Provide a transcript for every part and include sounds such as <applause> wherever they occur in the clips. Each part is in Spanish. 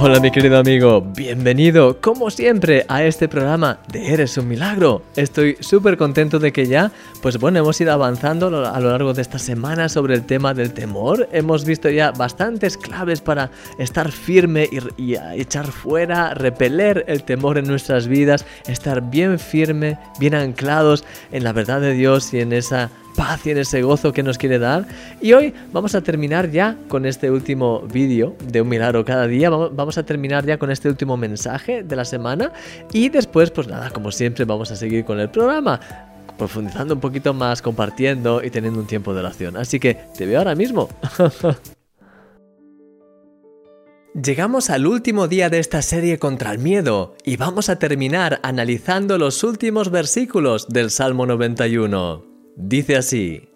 Hola mi querido amigo, bienvenido como siempre a este programa de Eres un Milagro. Estoy súper contento de que ya, pues bueno, hemos ido avanzando a lo largo de esta semana sobre el tema del temor. Hemos visto ya bastantes claves para estar firme y, y echar fuera, repeler el temor en nuestras vidas, estar bien firme, bien anclados en la verdad de Dios y en esa paz y en ese gozo que nos quiere dar. Y hoy vamos a terminar ya con este último vídeo de un milagro cada día. Vamos a terminar ya con este último mensaje de la semana. Y después, pues nada, como siempre, vamos a seguir con el programa profundizando un poquito más, compartiendo y teniendo un tiempo de oración. Así que te veo ahora mismo. <laughs> Llegamos al último día de esta serie contra el miedo y vamos a terminar analizando los últimos versículos del Salmo 91. Dice así,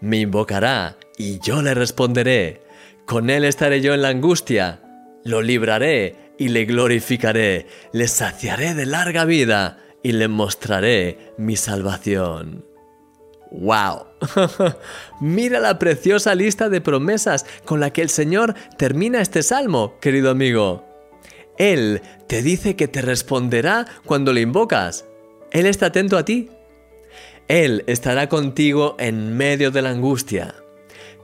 me invocará y yo le responderé, con él estaré yo en la angustia, lo libraré y le glorificaré, le saciaré de larga vida y le mostraré mi salvación. ¡Wow! <laughs> Mira la preciosa lista de promesas con la que el Señor termina este salmo, querido amigo. Él te dice que te responderá cuando le invocas. Él está atento a ti él estará contigo en medio de la angustia.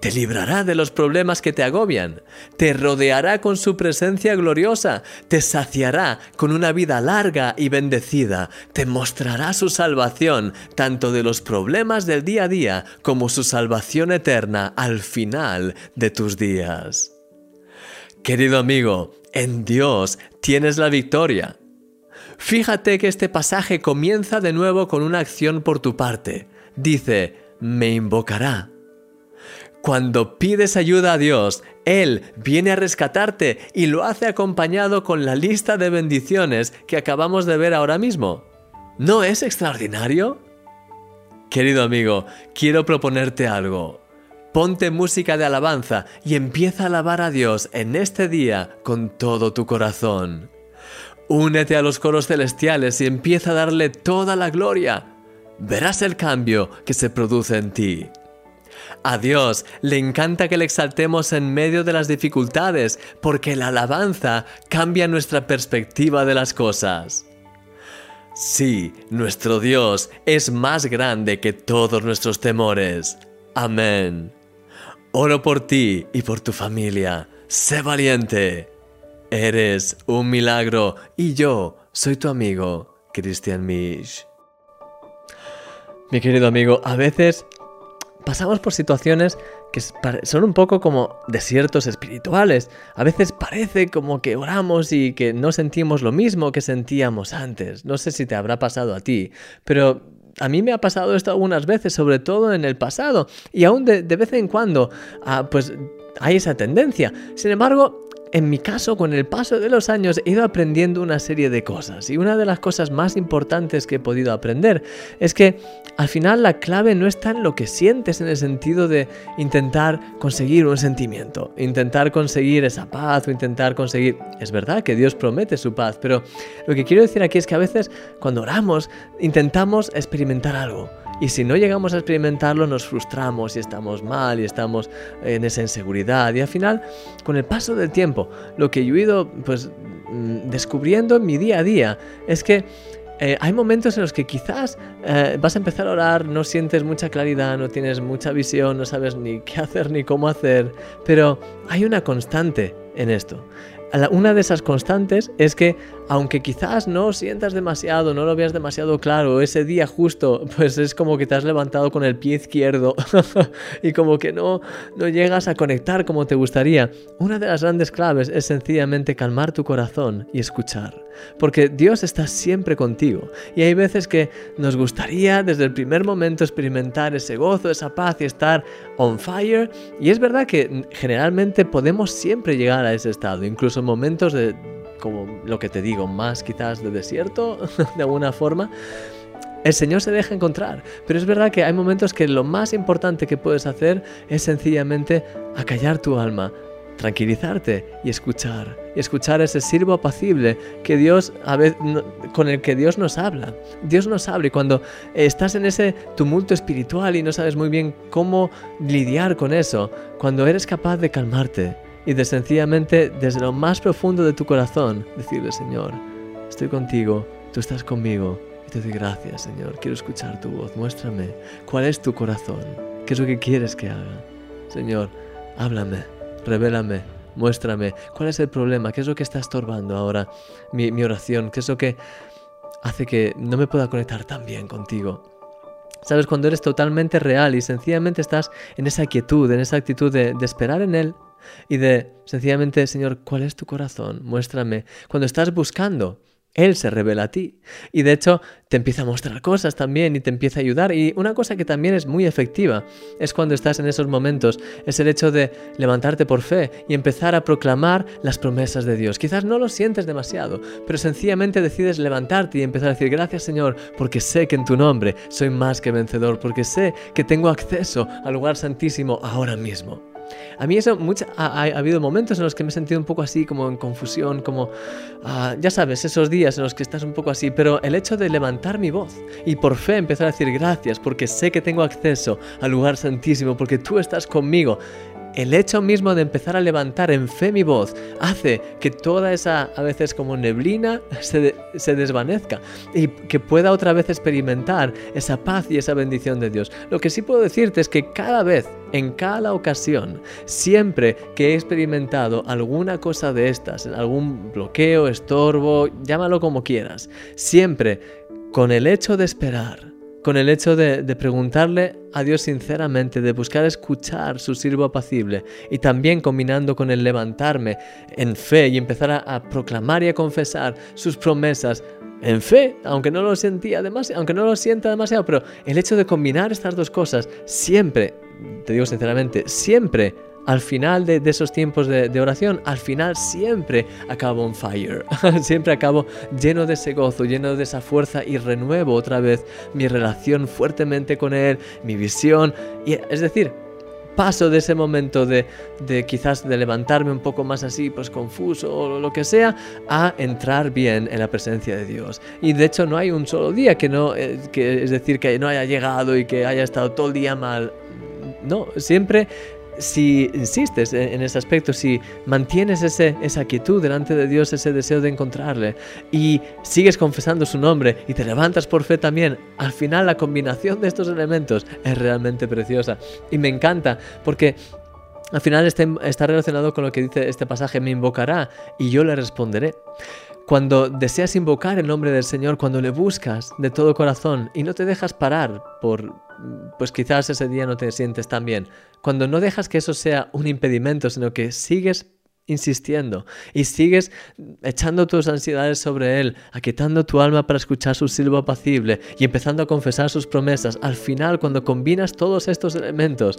Te librará de los problemas que te agobian, te rodeará con su presencia gloriosa, te saciará con una vida larga y bendecida, te mostrará su salvación, tanto de los problemas del día a día como su salvación eterna al final de tus días. Querido amigo, en Dios tienes la victoria. Fíjate que este pasaje comienza de nuevo con una acción por tu parte. Dice, me invocará. Cuando pides ayuda a Dios, Él viene a rescatarte y lo hace acompañado con la lista de bendiciones que acabamos de ver ahora mismo. ¿No es extraordinario? Querido amigo, quiero proponerte algo. Ponte música de alabanza y empieza a alabar a Dios en este día con todo tu corazón. Únete a los coros celestiales y empieza a darle toda la gloria. Verás el cambio que se produce en ti. A Dios le encanta que le exaltemos en medio de las dificultades, porque la alabanza cambia nuestra perspectiva de las cosas. Sí, nuestro Dios es más grande que todos nuestros temores. Amén. Oro por ti y por tu familia. Sé valiente. Eres un milagro y yo soy tu amigo, Christian Misch. Mi querido amigo, a veces pasamos por situaciones que son un poco como desiertos espirituales. A veces parece como que oramos y que no sentimos lo mismo que sentíamos antes. No sé si te habrá pasado a ti, pero a mí me ha pasado esto algunas veces, sobre todo en el pasado, y aún de, vez en cuando, ah, pues hay esa tendencia. Sin embargo, en mi caso, con el paso de los años he ido aprendiendo una serie de cosas. Y una de las cosas más importantes que he podido aprender es que al final la clave no está en lo que sientes en el sentido de intentar conseguir un sentimiento, intentar conseguir esa paz o intentar conseguir... Es verdad que Dios promete su paz, pero lo que quiero decir aquí es que a veces cuando oramos intentamos experimentar algo y si no llegamos a experimentarlo, nos frustramos y estamos mal y estamos en esa inseguridad. Y al final, con el paso del tiempo, lo que yo he ido pues, mm, descubriendo en mi día a día es que eh, hay momentos en los que quizás eh, vas a empezar a orar, no sientes mucha claridad, no tienes mucha visión, no sabes ni qué hacer ni cómo hacer, pero hay una constante en esto una de esas constantes es que aunque quizás no sientas demasiado, no lo veas demasiado claro, ese día justo, pues es como que te has levantado con el pie izquierdo <laughs> y como que no, no llegas a conectar como te gustaría. Una de las grandes claves es sencillamente calmar tu corazón y escuchar, porque Dios está siempre contigo y hay veces que nos gustaría desde el primer momento experimentar ese gozo, esa paz y estar on fire y es verdad que generalmente podemos siempre llegar a ese estado, incluso momentos de, como lo que te digo, más quizás de desierto, <laughs> de alguna forma, el Señor se deja encontrar. Pero es verdad que hay momentos que lo más importante que puedes hacer es sencillamente acallar tu alma, tranquilizarte y escuchar. Y escuchar ese sirvo apacible que Dios, a veces, con el que Dios nos habla. Dios nos habla y cuando estás en ese tumulto espiritual y no sabes muy bien cómo lidiar con eso, cuando eres capaz de calmarte y de sencillamente desde lo más profundo de tu corazón decirle, Señor, estoy contigo, tú estás conmigo. Y te doy gracias, Señor. Quiero escuchar tu voz. Muéstrame cuál es tu corazón. ¿Qué es lo que quieres que haga? Señor, háblame, revélame, muéstrame cuál es el problema, qué es lo que está estorbando ahora mi, mi oración, qué es lo que hace que no me pueda conectar tan bien contigo. Sabes, cuando eres totalmente real y sencillamente estás en esa quietud, en esa actitud de, de esperar en Él y de sencillamente, Señor, ¿cuál es tu corazón? Muéstrame. Cuando estás buscando, él se revela a ti. Y de hecho te empieza a mostrar cosas también y te empieza a ayudar. Y una cosa que también es muy efectiva es cuando estás en esos momentos, es el hecho de levantarte por fe y empezar a proclamar las promesas de Dios. Quizás no lo sientes demasiado, pero sencillamente decides levantarte y empezar a decir gracias Señor porque sé que en tu nombre soy más que vencedor, porque sé que tengo acceso al lugar santísimo ahora mismo. A mí eso, ha, habido momentos en los que me he sentido un poco así, como en confusión, como, ah, ya sabes, esos días en los que estás un poco así, pero el hecho de levantar mi voz y por fe empezar a decir gracias porque sé que tengo acceso al lugar santísimo, porque tú estás conmigo, el hecho mismo de empezar a levantar en fe mi voz hace que toda esa, a veces como neblina, se, se, desvanezca y que pueda otra vez experimentar esa paz y esa bendición de Dios. Lo que sí puedo decirte es que cada vez, en cada ocasión, siempre que he experimentado alguna cosa de estas, algún bloqueo, estorbo, llámalo como quieras, siempre con el hecho de esperar, con el hecho de, preguntarle a Dios sinceramente, de buscar escuchar su sirvo apacible y también combinando con el levantarme en fe y empezar a, proclamar y a confesar sus promesas en fe, aunque no lo sentía demasiado, aunque no lo sienta demasiado, pero el hecho de combinar estas dos cosas siempre, te digo sinceramente, siempre al final de, esos tiempos de, oración, al final siempre acabo on fire, <laughs> siempre acabo lleno de ese gozo, lleno de esa fuerza y renuevo otra vez mi relación fuertemente con Él, mi visión, y, es decir, paso de ese momento de, quizás de levantarme un poco más así, pues confuso o lo que sea, a entrar bien en la presencia de Dios. Y de hecho no hay un solo día que no, eh, que, es decir, que no haya llegado y que haya estado todo el día mal. No, siempre si insistes en ese aspecto, si mantienes ese, esa quietud delante de Dios, ese deseo de encontrarle, y sigues confesando su nombre y te levantas por fe también, al final la combinación de estos elementos es realmente preciosa. Y me encanta porque al final está, está relacionado con lo que dice este pasaje, me invocará y yo le responderé. Cuando deseas invocar el nombre del Señor, cuando le buscas de todo corazón y no te dejas parar por, pues quizás ese día no te sientes tan bien, cuando no dejas que eso sea un impedimento, sino que sigues insistiendo y sigues echando tus ansiedades sobre Él, aquietando tu alma para escuchar su silbo apacible y empezando a confesar sus promesas, al final cuando combinas todos estos elementos,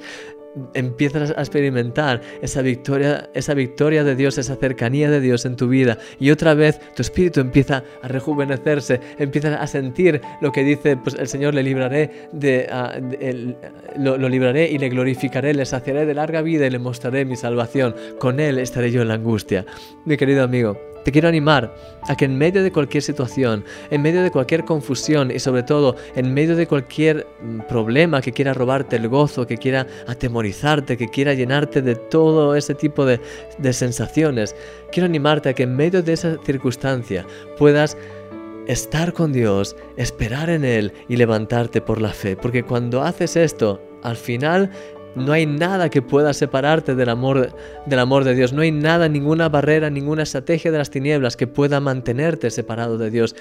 empiezas a experimentar esa victoria, esa victoria de Dios, esa cercanía de Dios en tu vida y otra vez tu espíritu empieza a rejuvenecerse, empiezas a sentir lo que dice pues el Señor le libraré de, ah, lo, lo, libraré y le glorificaré, le saciaré de larga vida y le mostraré mi salvación. Con él estaré yo en la angustia. Mi querido amigo, te quiero animar a que en medio de cualquier situación, en medio de cualquier confusión y sobre todo en medio de cualquier mm, problema que quiera robarte el gozo, que quiera atemorizarte, que quiera llenarte de todo ese tipo de, de sensaciones, quiero animarte a que en medio de esa circunstancia puedas estar con Dios, esperar en Él y levantarte por la fe. Porque cuando haces esto, al final no hay nada que pueda separarte del amor, del amor de Dios. No hay nada, ninguna barrera, ninguna estrategia de las tinieblas que pueda mantenerte separado de Dios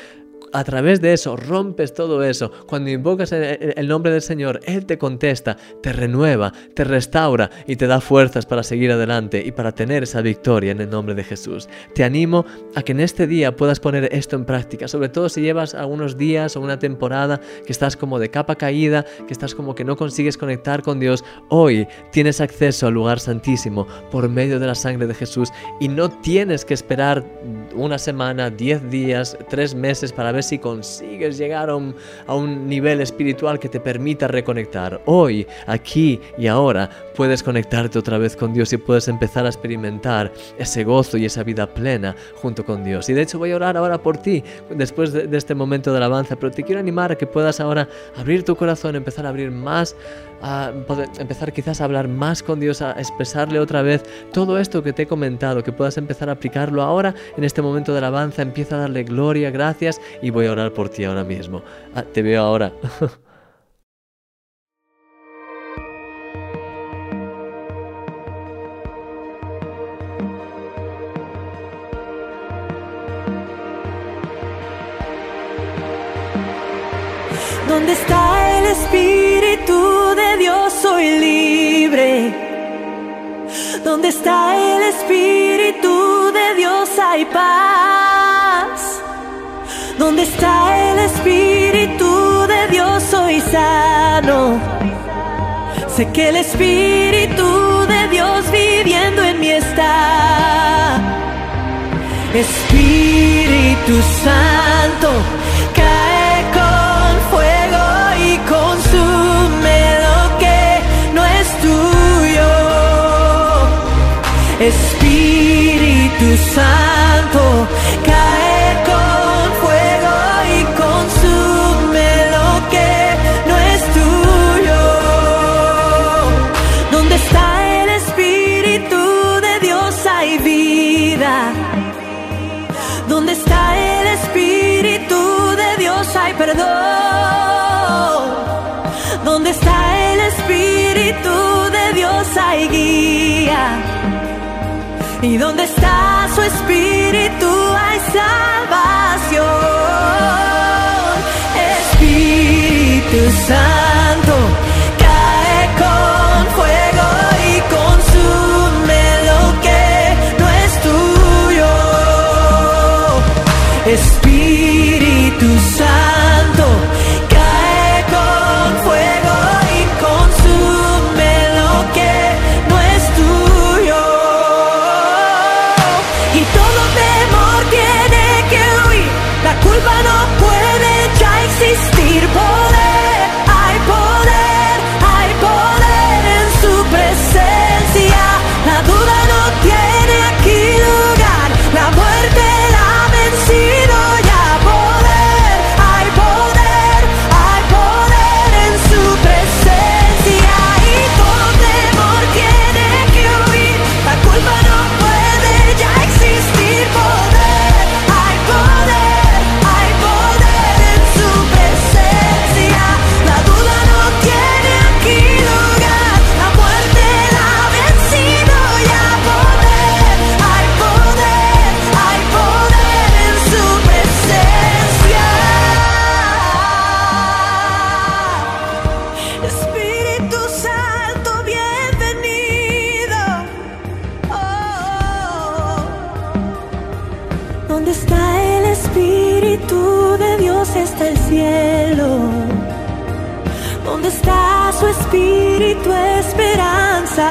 a través de eso rompes todo eso. Cuando invocas el, nombre del Señor, Él te contesta, te renueva, te restaura y te da fuerzas para seguir adelante y para tener esa victoria en el nombre de Jesús. Te animo a que en este día puedas poner esto en práctica, sobre todo si llevas algunos días o una temporada que estás como de capa caída, que estás como que no consigues conectar con Dios. Hoy tienes acceso al lugar santísimo por medio de la sangre de Jesús y no tienes que esperar una semana, diez días, tres meses para ver si consigues llegar a un, nivel espiritual que te permita reconectar. Hoy, aquí y ahora puedes conectarte otra vez con Dios y puedes empezar a experimentar ese gozo y esa vida plena junto con Dios. Y de hecho voy a orar ahora por ti después de, este momento de alabanza, pero te quiero animar a que puedas ahora abrir tu corazón, empezar a abrir más, a empezar quizás a hablar más con Dios, a expresarle otra vez todo esto que te he comentado, que puedas empezar a aplicarlo ahora en este momento de alabanza, empieza a darle gloria, gracias y voy a orar por ti ahora mismo. Ah, te veo ahora. <laughs> está el Espíritu de Dios? Hay paz. ¿Dónde está el Espíritu de Dios? Soy sano. Sé que el Espíritu de Dios viviendo en mí está. Espíritu Santo Espíritu Santo, Y donde está su espíritu hay salvación. Espíritu Santo, Espíritu esperanza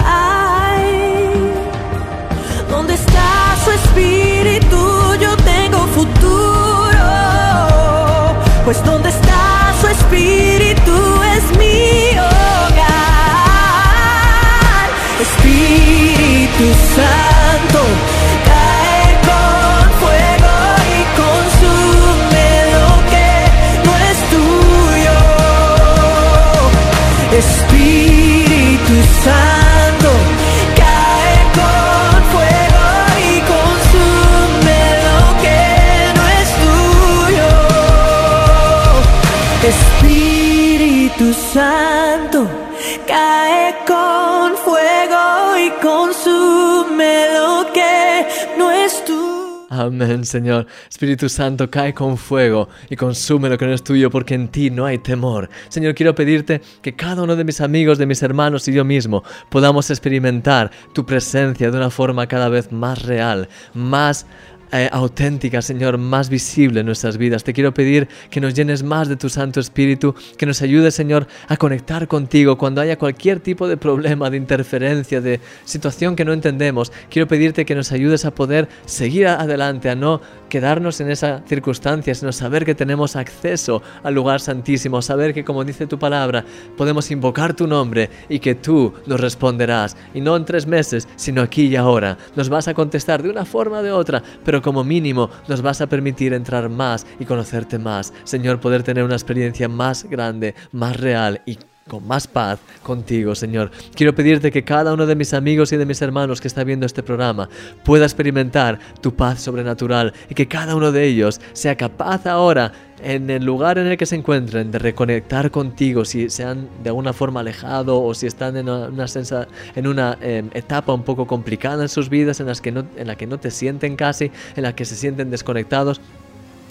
consume lo que no es tuyo. Amén, Señor. Espíritu Santo, cae con fuego y consume lo que no es tuyo, porque en ti no hay temor. Señor, quiero pedirte que cada uno de mis amigos, de mis hermanos y yo mismo podamos experimentar tu presencia de una forma cada vez más real, más eh, auténtica, Señor, más visible en nuestras vidas. Te quiero pedir que nos llenes más de tu Santo Espíritu, que nos ayude, Señor, a conectar contigo cuando haya cualquier tipo de problema, de interferencia, de situación que no entendemos. Quiero pedirte que nos ayudes a poder seguir adelante, a no quedarnos en esa circunstancia, sino saber que tenemos acceso al lugar santísimo, saber que como dice tu palabra, podemos invocar tu nombre y que tú nos responderás, y no en tres meses, sino aquí y ahora. Nos vas a contestar de una forma o de otra, pero como mínimo nos vas a permitir entrar más y conocerte más. Señor, poder tener una experiencia más grande, más real y con más paz contigo, Señor. Quiero pedirte que cada uno de mis amigos y de mis hermanos que está viendo este programa pueda experimentar tu paz sobrenatural y que cada uno de ellos sea capaz ahora en el lugar en el que se encuentren de reconectar contigo si se han de alguna forma alejado o si están en una, em, etapa un poco complicada en sus vidas en, las que no, en la que no te sienten casi, en la que se sienten desconectados.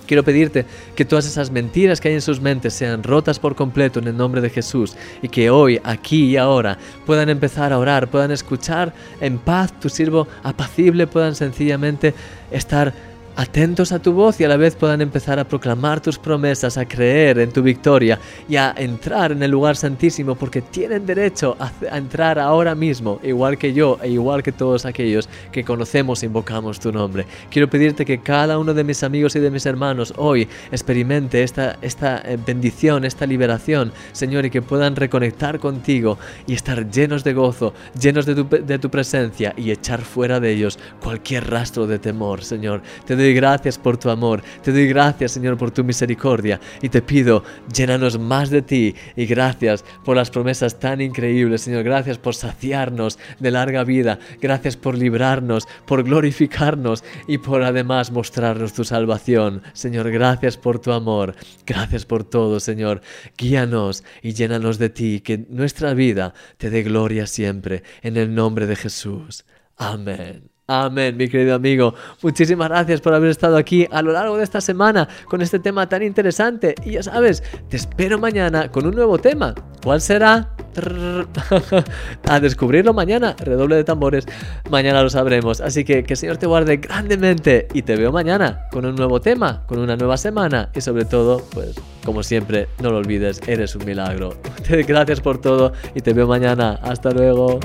Quiero pedirte que todas esas mentiras que hay en sus mentes sean rotas por completo en el nombre de Jesús y que hoy, aquí y ahora puedan empezar a orar, puedan escuchar en paz tu sirvo apacible, puedan sencillamente estar atentos a tu voz y a la vez puedan empezar a proclamar tus promesas, a creer en tu victoria y a entrar en el lugar santísimo porque tienen derecho a, entrar ahora mismo, igual que yo e igual que todos aquellos que conocemos e invocamos tu nombre. Quiero pedirte que cada uno de mis amigos y de mis hermanos hoy experimente esta, esta eh, bendición, esta liberación, Señor, y que puedan reconectar contigo y estar llenos de gozo, llenos de tu, de tu presencia y echar fuera de ellos cualquier rastro de temor, Señor. Te doy gracias por tu amor, te doy gracias Señor por tu misericordia y te pido, llénanos más de ti y gracias por las promesas tan increíbles Señor, gracias por saciarnos de larga vida, gracias por librarnos, por glorificarnos y por además mostrarnos tu salvación. Señor, gracias por tu amor, gracias por todo Señor, guíanos y llénanos de ti, que nuestra vida te dé gloria siempre, en el nombre de Jesús. Amén. Amén, mi querido amigo. Muchísimas gracias por haber estado aquí a lo largo de esta semana con este tema tan interesante. Y ya sabes, te espero mañana con un nuevo tema. ¿Cuál será? <laughs> a descubrirlo mañana. Redoble de tambores. Mañana lo sabremos. Así que que el Señor te guarde grandemente. Y te veo mañana con un nuevo tema, con una nueva semana. Y sobre todo, pues, como siempre, no lo olvides, eres un milagro. <laughs> Gracias por todo y te veo mañana. Hasta luego.